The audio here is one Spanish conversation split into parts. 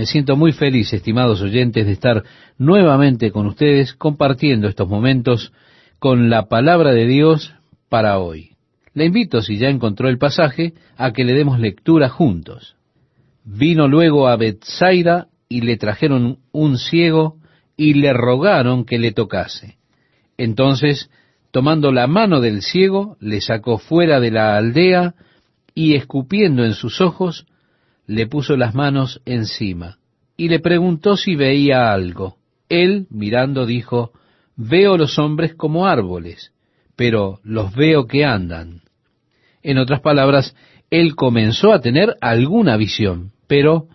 Me siento muy feliz, estimados oyentes, de estar nuevamente con ustedes compartiendo estos momentos con la palabra de Dios para hoy. Le invito, si ya encontró el pasaje, a que le demos lectura juntos. Vino luego a Bethsaida y le trajeron un ciego y le rogaron que le tocase. Entonces, tomando la mano del ciego, le sacó fuera de la aldea y escupiendo en sus ojos, le puso las manos encima y le preguntó si veía algo. Él, mirando, dijo, Veo los hombres como árboles, pero los veo que andan. En otras palabras, él comenzó a tener alguna visión, pero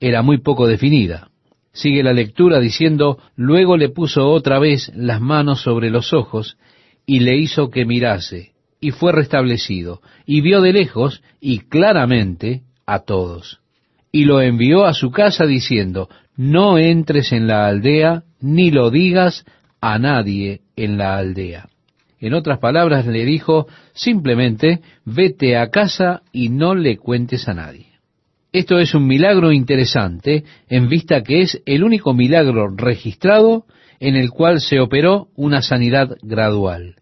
era muy poco definida. Sigue la lectura diciendo, luego le puso otra vez las manos sobre los ojos y le hizo que mirase, y fue restablecido, y vio de lejos y claramente a todos. Y lo envió a su casa diciendo, no entres en la aldea, ni lo digas a nadie en la aldea. En otras palabras le dijo, simplemente vete a casa y no le cuentes a nadie. Esto es un milagro interesante en vista que es el único milagro registrado en el cual se operó una sanidad gradual.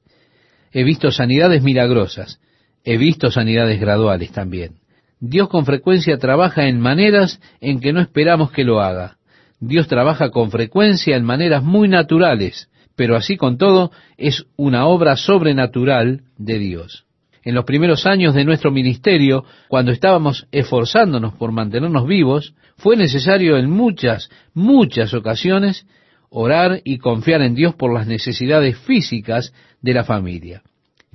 He visto sanidades milagrosas, he visto sanidades graduales también. Dios con frecuencia trabaja en maneras en que no esperamos que lo haga. Dios trabaja con frecuencia en maneras muy naturales, pero así con todo es una obra sobrenatural de Dios. En los primeros años de nuestro ministerio, cuando estábamos esforzándonos por mantenernos vivos, fue necesario en muchas, muchas ocasiones orar y confiar en Dios por las necesidades físicas de la familia.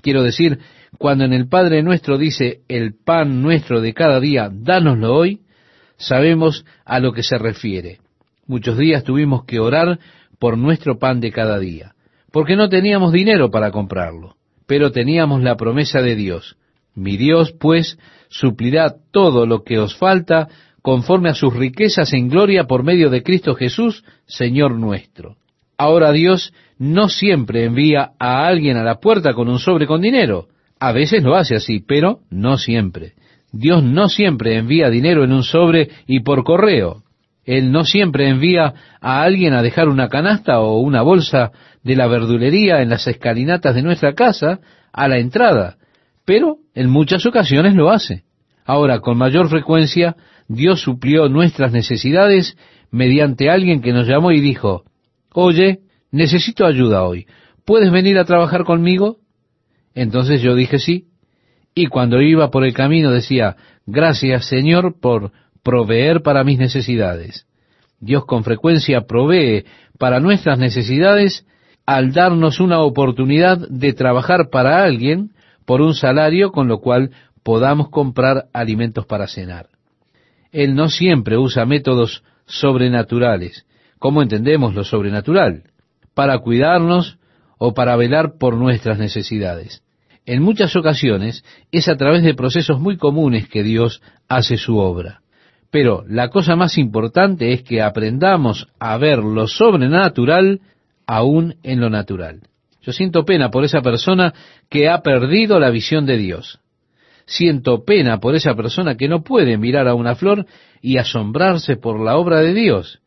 Quiero decir, cuando en el Padre nuestro dice, el pan nuestro de cada día, dánoslo hoy, sabemos a lo que se refiere. Muchos días tuvimos que orar por nuestro pan de cada día, porque no teníamos dinero para comprarlo, pero teníamos la promesa de Dios. Mi Dios, pues, suplirá todo lo que os falta conforme a sus riquezas en gloria por medio de Cristo Jesús, Señor nuestro. Ahora Dios no siempre envía a alguien a la puerta con un sobre con dinero. A veces lo hace así, pero no siempre. Dios no siempre envía dinero en un sobre y por correo. Él no siempre envía a alguien a dejar una canasta o una bolsa de la verdulería en las escalinatas de nuestra casa a la entrada, pero en muchas ocasiones lo hace. Ahora, con mayor frecuencia, Dios suplió nuestras necesidades mediante alguien que nos llamó y dijo, oye, necesito ayuda hoy, ¿puedes venir a trabajar conmigo? Entonces yo dije sí, y cuando iba por el camino decía, gracias Señor por proveer para mis necesidades. Dios con frecuencia provee para nuestras necesidades al darnos una oportunidad de trabajar para alguien por un salario con lo cual podamos comprar alimentos para cenar. Él no siempre usa métodos sobrenaturales. ¿Cómo entendemos lo sobrenatural? Para cuidarnos o para velar por nuestras necesidades. En muchas ocasiones es a través de procesos muy comunes que Dios hace su obra. Pero la cosa más importante es que aprendamos a ver lo sobrenatural aún en lo natural. Yo siento pena por esa persona que ha perdido la visión de Dios. Siento pena por esa persona que no puede mirar a una flor y asombrarse por la obra de Dios,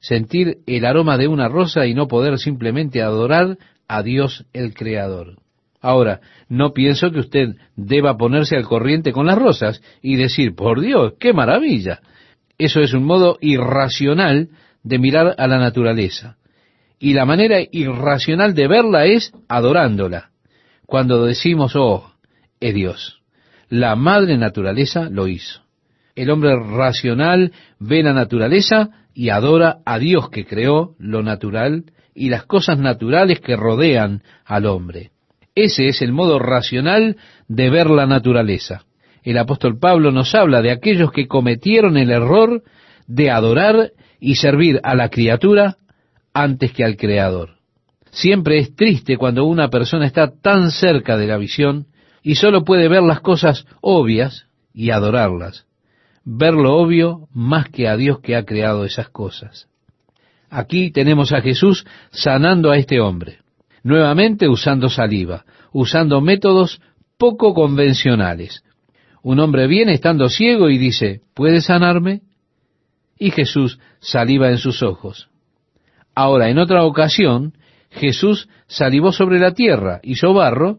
sentir el aroma de una rosa y no poder simplemente adorar a Dios el Creador. Ahora, no pienso que usted deba ponerse al corriente con las rosas y decir, por Dios, qué maravilla. Eso es un modo irracional de mirar a la naturaleza. Y la manera irracional de verla es adorándola. Cuando decimos, oh, es Dios. La madre naturaleza lo hizo. El hombre racional ve la naturaleza y adora a Dios que creó lo natural y las cosas naturales que rodean al hombre. Ese es el modo racional de ver la naturaleza. El apóstol Pablo nos habla de aquellos que cometieron el error de adorar y servir a la criatura antes que al Creador. Siempre es triste cuando una persona está tan cerca de la visión y solo puede ver las cosas obvias y adorarlas. Ver lo obvio más que a Dios que ha creado esas cosas. Aquí tenemos a Jesús sanando a este hombre, nuevamente usando saliva, usando métodos poco convencionales. Un hombre viene estando ciego y dice, ¿puede sanarme? Y Jesús saliva en sus ojos. Ahora, en otra ocasión, Jesús salivó sobre la tierra, hizo barro,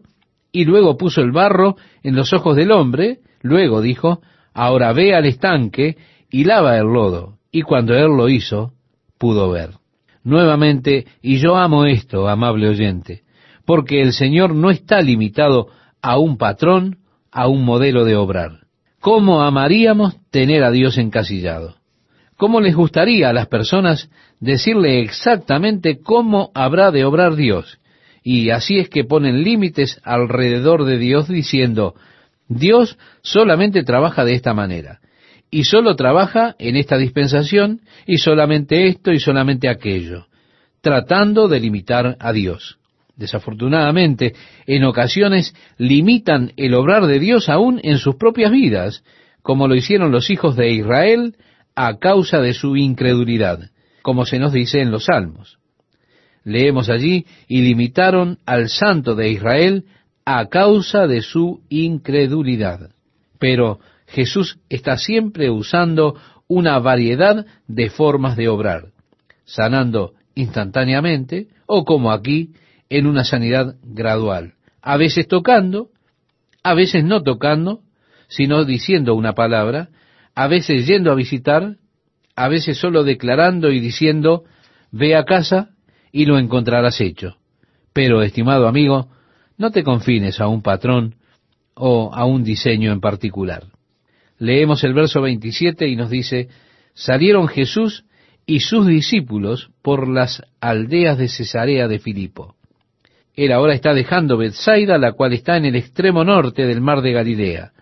y luego puso el barro en los ojos del hombre, luego dijo, ahora ve al estanque y lava el lodo. Y cuando él lo hizo, pudo ver. Nuevamente, y yo amo esto, amable oyente, porque el Señor no está limitado a un patrón, a un modelo de obrar. ¿Cómo amaríamos tener a Dios encasillado? ¿Cómo les gustaría a las personas decirle exactamente cómo habrá de obrar Dios? Y así es que ponen límites alrededor de Dios diciendo, Dios solamente trabaja de esta manera, y solo trabaja en esta dispensación, y solamente esto y solamente aquello, tratando de limitar a Dios. Desafortunadamente, en ocasiones limitan el obrar de Dios aún en sus propias vidas, como lo hicieron los hijos de Israel a causa de su incredulidad, como se nos dice en los Salmos. Leemos allí, y limitaron al santo de Israel a causa de su incredulidad. Pero Jesús está siempre usando una variedad de formas de obrar, sanando instantáneamente o como aquí, en una sanidad gradual, a veces tocando, a veces no tocando, sino diciendo una palabra, a veces yendo a visitar, a veces solo declarando y diciendo, ve a casa y lo encontrarás hecho. Pero, estimado amigo, no te confines a un patrón o a un diseño en particular. Leemos el verso 27 y nos dice, salieron Jesús y sus discípulos por las aldeas de Cesarea de Filipo. Él ahora está dejando Bethsaida, la cual está en el extremo norte del mar de Galilea.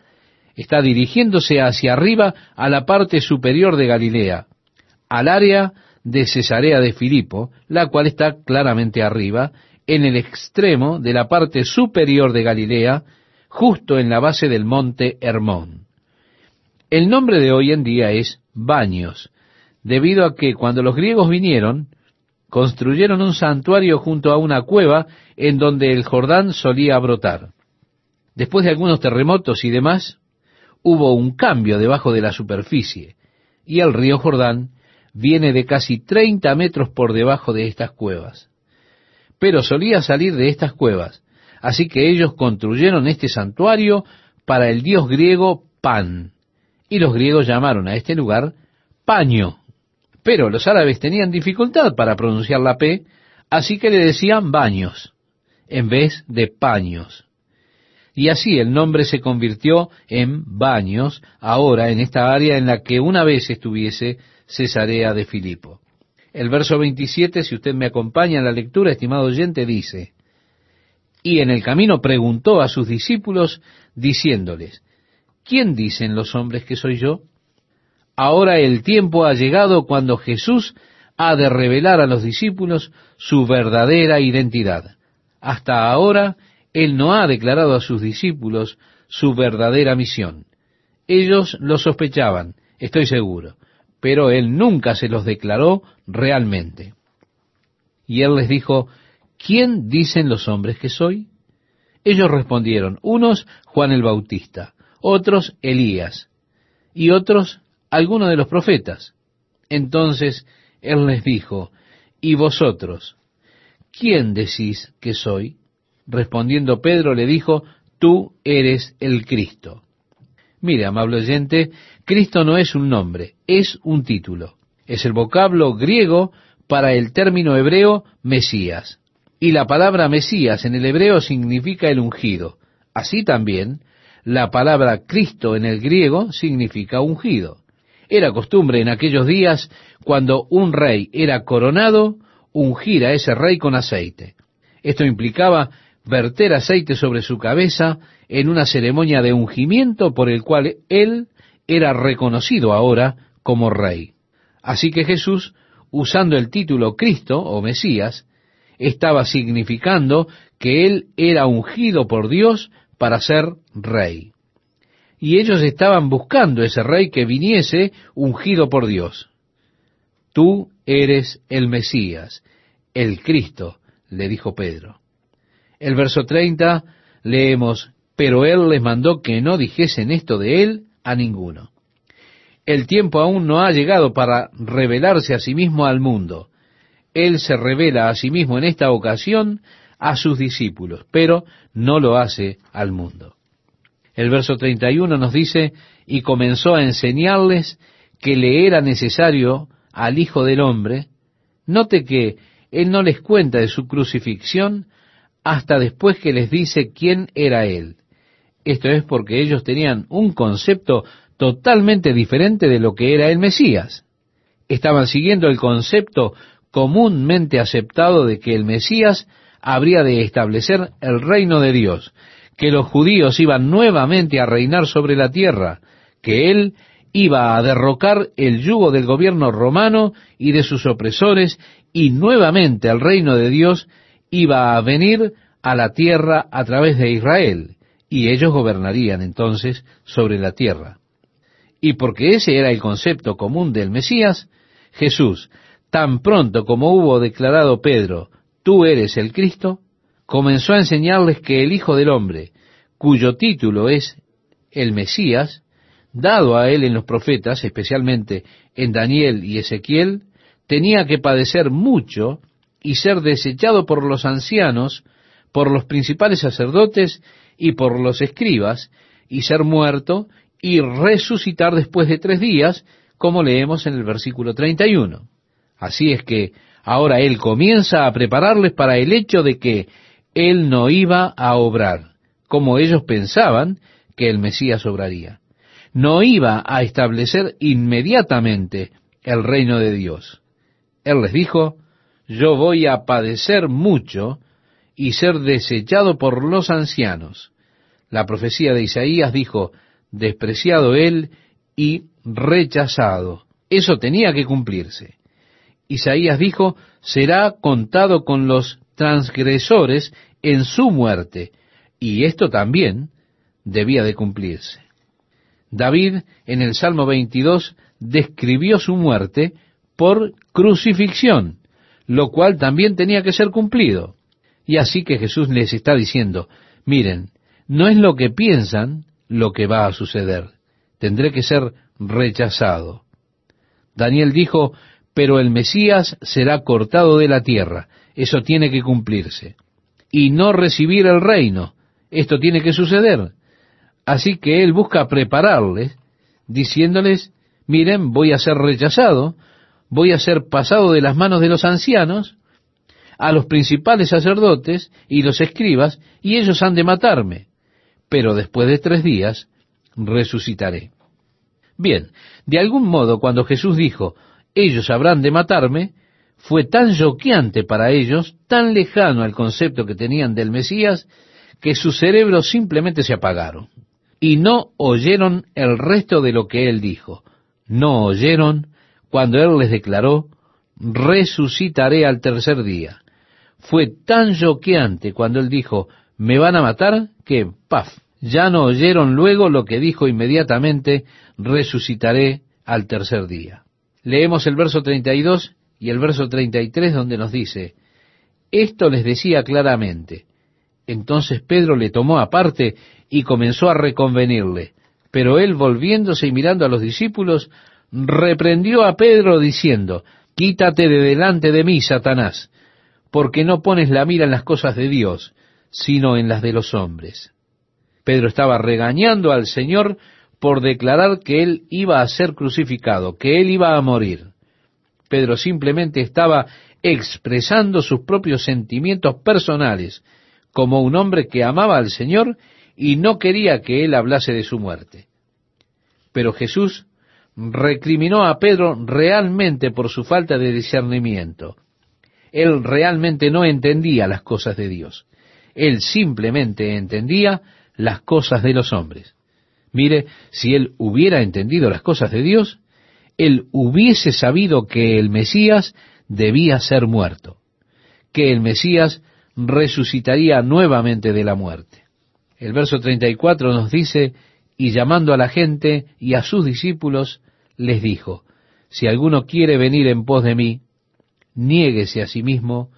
Está dirigiéndose hacia arriba a la parte superior de Galilea, al área de Cesarea de Filipo, la cual está claramente arriba, en el extremo de la parte superior de Galilea, justo en la base del monte Hermón. El nombre de hoy en día es Baños, debido a que cuando los griegos vinieron, construyeron un santuario junto a una cueva en donde el Jordán solía brotar. Después de algunos terremotos y demás, hubo un cambio debajo de la superficie, y el río Jordán viene de casi 30 metros por debajo de estas cuevas. Pero solía salir de estas cuevas, así que ellos construyeron este santuario para el dios griego Pan, y los griegos llamaron a este lugar Paño. Pero los árabes tenían dificultad para pronunciar la P, así que le decían baños, en vez de paños. Y así el nombre se convirtió en baños, ahora en esta área en la que una vez estuviese Cesarea de Filipo. El verso 27, si usted me acompaña en la lectura, estimado oyente, dice, y en el camino preguntó a sus discípulos, diciéndoles, ¿quién dicen los hombres que soy yo? Ahora el tiempo ha llegado cuando Jesús ha de revelar a los discípulos su verdadera identidad. Hasta ahora, Él no ha declarado a sus discípulos su verdadera misión. Ellos lo sospechaban, estoy seguro, pero él nunca se los declaró realmente. Y él les dijo, ¿quién dicen los hombres que soy? Ellos respondieron, unos Juan el Bautista, otros Elías, y otros alguno de los profetas. Entonces él les dijo, ¿y vosotros? ¿Quién decís que soy? Respondiendo Pedro le dijo, tú eres el Cristo. Mire, amable oyente, Cristo no es un nombre, es un título. Es el vocablo griego para el término hebreo Mesías. Y la palabra Mesías en el hebreo significa el ungido. Así también, la palabra Cristo en el griego significa ungido. Era costumbre en aquellos días, cuando un rey era coronado, ungir a ese rey con aceite. Esto implicaba verter aceite sobre su cabeza en una ceremonia de ungimiento por el cual él era reconocido ahora como rey. Así que Jesús, usando el título Cristo o Mesías, estaba significando que él era ungido por Dios para ser rey. Y ellos estaban buscando ese rey que viniese ungido por Dios. Tú eres el Mesías, el Cristo, le dijo Pedro. El verso 30 leemos, pero él les mandó que no dijesen esto de él a ninguno. El tiempo aún no ha llegado para revelarse a sí mismo al mundo. Él se revela a sí mismo en esta ocasión a sus discípulos, pero no lo hace al mundo. El verso 31 nos dice, y comenzó a enseñarles que le era necesario al Hijo del Hombre. Note que él no les cuenta de su crucifixión hasta después que les dice quién era él. Esto es porque ellos tenían un concepto totalmente diferente de lo que era el Mesías. Estaban siguiendo el concepto comúnmente aceptado de que el Mesías habría de establecer el reino de Dios, que los judíos iban nuevamente a reinar sobre la tierra, que él iba a derrocar el yugo del gobierno romano y de sus opresores, y nuevamente el reino de Dios iba a venir a la tierra a través de Israel, y ellos gobernarían entonces sobre la tierra. Y porque ese era el concepto común del Mesías, Jesús, tan pronto como hubo declarado Pedro, tú eres el Cristo, comenzó a enseñarles que el Hijo del Hombre, cuyo título es el Mesías, dado a él en los profetas, especialmente en Daniel y Ezequiel, tenía que padecer mucho y ser desechado por los ancianos, por los principales sacerdotes y por los escribas, y ser muerto y resucitar después de tres días, como leemos en el versículo 31. Así es que ahora Él comienza a prepararles para el hecho de que Él no iba a obrar, como ellos pensaban que el Mesías obraría. No iba a establecer inmediatamente el reino de Dios. Él les dijo, yo voy a padecer mucho y ser desechado por los ancianos. La profecía de Isaías dijo, despreciado él y rechazado. Eso tenía que cumplirse. Isaías dijo, será contado con los transgresores en su muerte, y esto también debía de cumplirse. David en el Salmo 22 describió su muerte por crucifixión, lo cual también tenía que ser cumplido. Y así que Jesús les está diciendo, miren, no es lo que piensan lo que va a suceder. Tendré que ser rechazado. Daniel dijo, pero el Mesías será cortado de la tierra. Eso tiene que cumplirse. Y no recibir el reino. Esto tiene que suceder. Así que él busca prepararles, diciéndoles, miren, voy a ser rechazado, voy a ser pasado de las manos de los ancianos a los principales sacerdotes y los escribas, y ellos han de matarme. Pero después de tres días resucitaré. Bien, de algún modo cuando Jesús dijo, ellos habrán de matarme, fue tan choqueante para ellos, tan lejano al concepto que tenían del Mesías, que sus cerebros simplemente se apagaron. Y no oyeron el resto de lo que él dijo. No oyeron cuando Él les declaró, resucitaré al tercer día. Fue tan choqueante cuando Él dijo, me van a matar, que, paf, ya no oyeron luego lo que dijo inmediatamente, resucitaré al tercer día. Leemos el verso 32 y el verso 33 donde nos dice, esto les decía claramente. Entonces Pedro le tomó aparte y comenzó a reconvenirle. Pero él volviéndose y mirando a los discípulos, reprendió a Pedro diciendo, Quítate de delante de mí, Satanás, porque no pones la mira en las cosas de Dios, sino en las de los hombres. Pedro estaba regañando al Señor por declarar que él iba a ser crucificado, que él iba a morir. Pedro simplemente estaba expresando sus propios sentimientos personales como un hombre que amaba al Señor y no quería que él hablase de su muerte. Pero Jesús recriminó a Pedro realmente por su falta de discernimiento. Él realmente no entendía las cosas de Dios. Él simplemente entendía las cosas de los hombres. Mire, si él hubiera entendido las cosas de Dios, él hubiese sabido que el Mesías debía ser muerto, que el Mesías resucitaría nuevamente de la muerte. El verso 34 nos dice, y llamando a la gente y a sus discípulos, les dijo, si alguno quiere venir en pos de mí, niéguese a sí mismo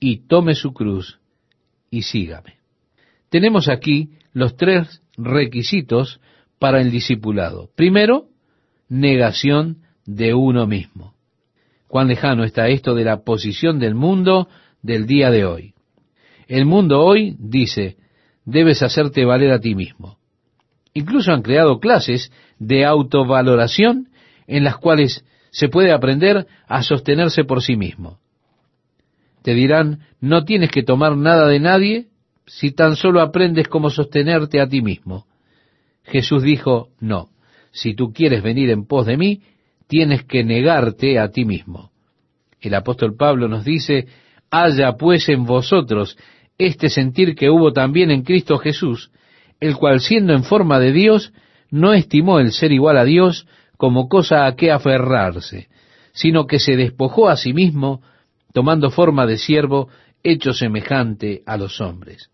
y tome su cruz y sígame. Tenemos aquí los tres requisitos para el discipulado. Primero, negación de uno mismo. Cuán lejano está esto de la posición del mundo del día de hoy. El mundo hoy dice, debes hacerte valer a ti mismo. Incluso han creado clases de autovaloración en las cuales se puede aprender a sostenerse por sí mismo. Te dirán, no tienes que tomar nada de nadie si tan solo aprendes cómo sostenerte a ti mismo. Jesús dijo, no, si tú quieres venir en pos de mí, tienes que negarte a ti mismo. El apóstol Pablo nos dice, haya pues en vosotros este sentir que hubo también en Cristo Jesús, el cual siendo en forma de Dios, no estimó el ser igual a Dios como cosa a que aferrarse, sino que se despojó a sí mismo, tomando forma de siervo, hecho semejante a los hombres.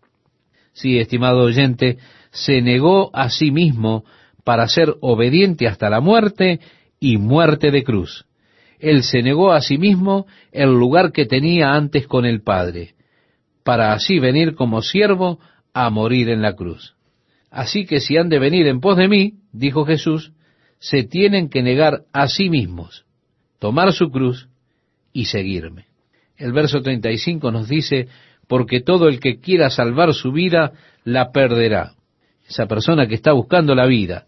Sí, estimado oyente, se negó a sí mismo para ser obediente hasta la muerte y muerte de cruz. Él se negó a sí mismo el lugar que tenía antes con el Padre, para así venir como siervo a morir en la cruz. Así que si han de venir en pos de mí, dijo Jesús, se tienen que negar a sí mismos, tomar su cruz y seguirme. El verso 35 nos dice, porque todo el que quiera salvar su vida, la perderá. Esa persona que está buscando la vida,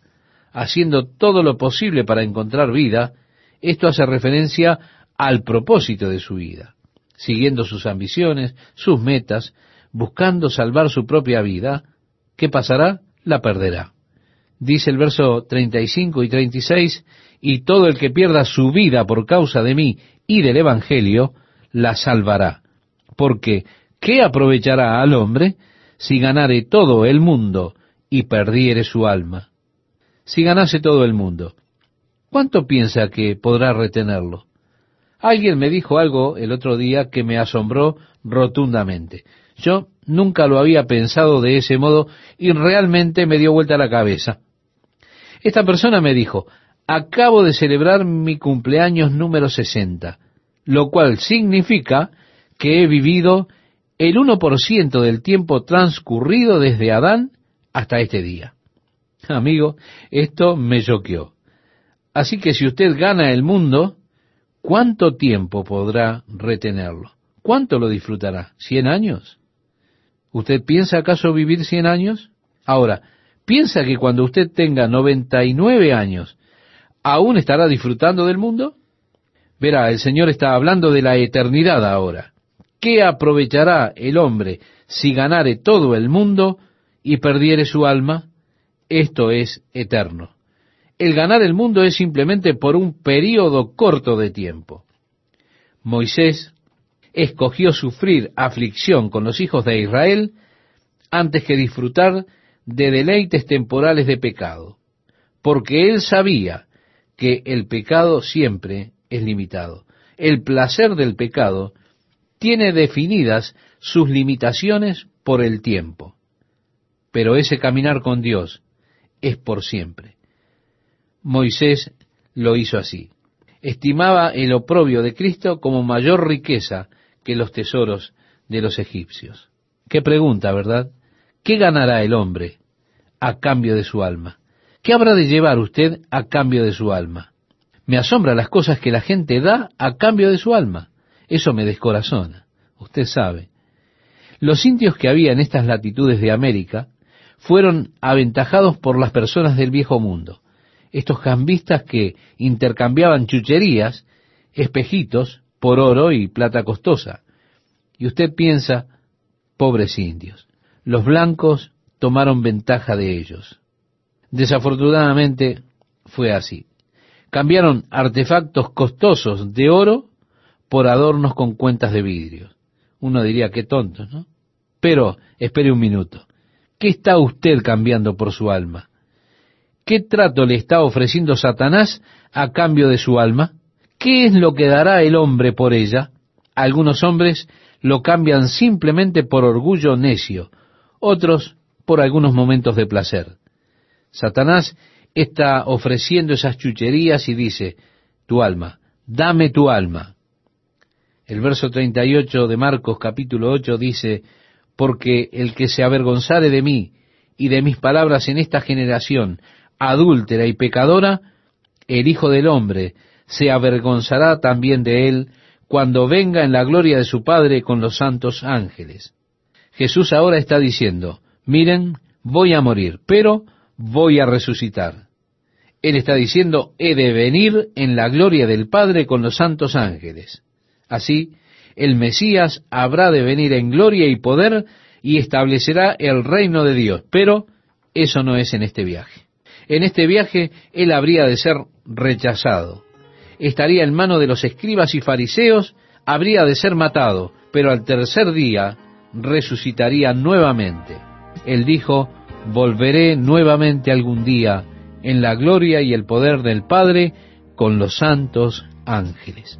haciendo todo lo posible para encontrar vida, esto hace referencia al propósito de su vida, siguiendo sus ambiciones, sus metas, buscando salvar su propia vida, ¿qué pasará? La perderá. Dice el verso 35 y 36, y todo el que pierda su vida por causa de mí y del Evangelio, la salvará. Porque, ¿qué aprovechará al hombre si ganare todo el mundo y perdiere su alma? si ganase todo el mundo, ¿cuánto piensa que podrá retenerlo? Alguien me dijo algo el otro día que me asombró rotundamente. Yo nunca lo había pensado de ese modo y realmente me dio vuelta la cabeza. Esta persona me dijo, acabo de celebrar mi cumpleaños número 60, lo cual significa que he vivido el 1% del tiempo transcurrido desde Adán hasta este día. Amigo, esto me choqueó. Así que si usted gana el mundo, ¿cuánto tiempo podrá retenerlo? ¿Cuánto lo disfrutará? ¿Cien años? ¿Usted piensa acaso vivir cien años? Ahora, ¿piensa que cuando usted tenga 99 años, aún estará disfrutando del mundo? Verá, el Señor está hablando de la eternidad ahora. ¿Qué aprovechará el hombre si ganare todo el mundo y perdiere su alma? esto es eterno. El ganar el mundo es simplemente por un período corto de tiempo. Moisés escogió sufrir aflicción con los hijos de Israel antes que disfrutar de deleites temporales de pecado, porque él sabía que el pecado siempre es limitado. El placer del pecado tiene definidas sus limitaciones por el tiempo. Pero ese caminar con Dios es por siempre. Moisés lo hizo así. Estimaba el oprobio de Cristo como mayor riqueza que los tesoros de los egipcios. Qué pregunta, ¿verdad? ¿Qué ganará el hombre a cambio de su alma? ¿Qué habrá de llevar usted a cambio de su alma? Me asombra las cosas que la gente da a cambio de su alma. Eso me descorazona. Usted sabe. Los indios que había en estas latitudes de América fueron aventajados por las personas del viejo mundo. Estos cambistas que intercambiaban chucherías, espejitos, por oro y plata costosa. Y usted piensa, pobres indios, los blancos tomaron ventaja de ellos. Desafortunadamente fue así. Cambiaron artefactos costosos de oro por adornos con cuentas de vidrio. Uno diría, qué tontos, ¿no? Pero, espere un minuto. ¿Qué está usted cambiando por su alma? ¿Qué trato le está ofreciendo Satanás a cambio de su alma? ¿Qué es lo que dará el hombre por ella? Algunos hombres lo cambian simplemente por orgullo necio, otros por algunos momentos de placer. Satanás está ofreciendo esas chucherías y dice, tu alma, dame tu alma. El verso 38 de Marcos capítulo 8 dice, porque el que se avergonzare de mí y de mis palabras en esta generación adúltera y pecadora, el Hijo del Hombre se avergonzará también de él cuando venga en la gloria de su Padre con los santos ángeles. Jesús ahora está diciendo, miren, voy a morir, pero voy a resucitar. Él está diciendo, he de venir en la gloria del Padre con los santos ángeles. Así, el Mesías habrá de venir en gloria y poder y establecerá el reino de Dios. Pero eso no es en este viaje. En este viaje él habría de ser rechazado. Estaría en mano de los escribas y fariseos, habría de ser matado, pero al tercer día resucitaría nuevamente. Él dijo, volveré nuevamente algún día en la gloria y el poder del Padre con los santos ángeles.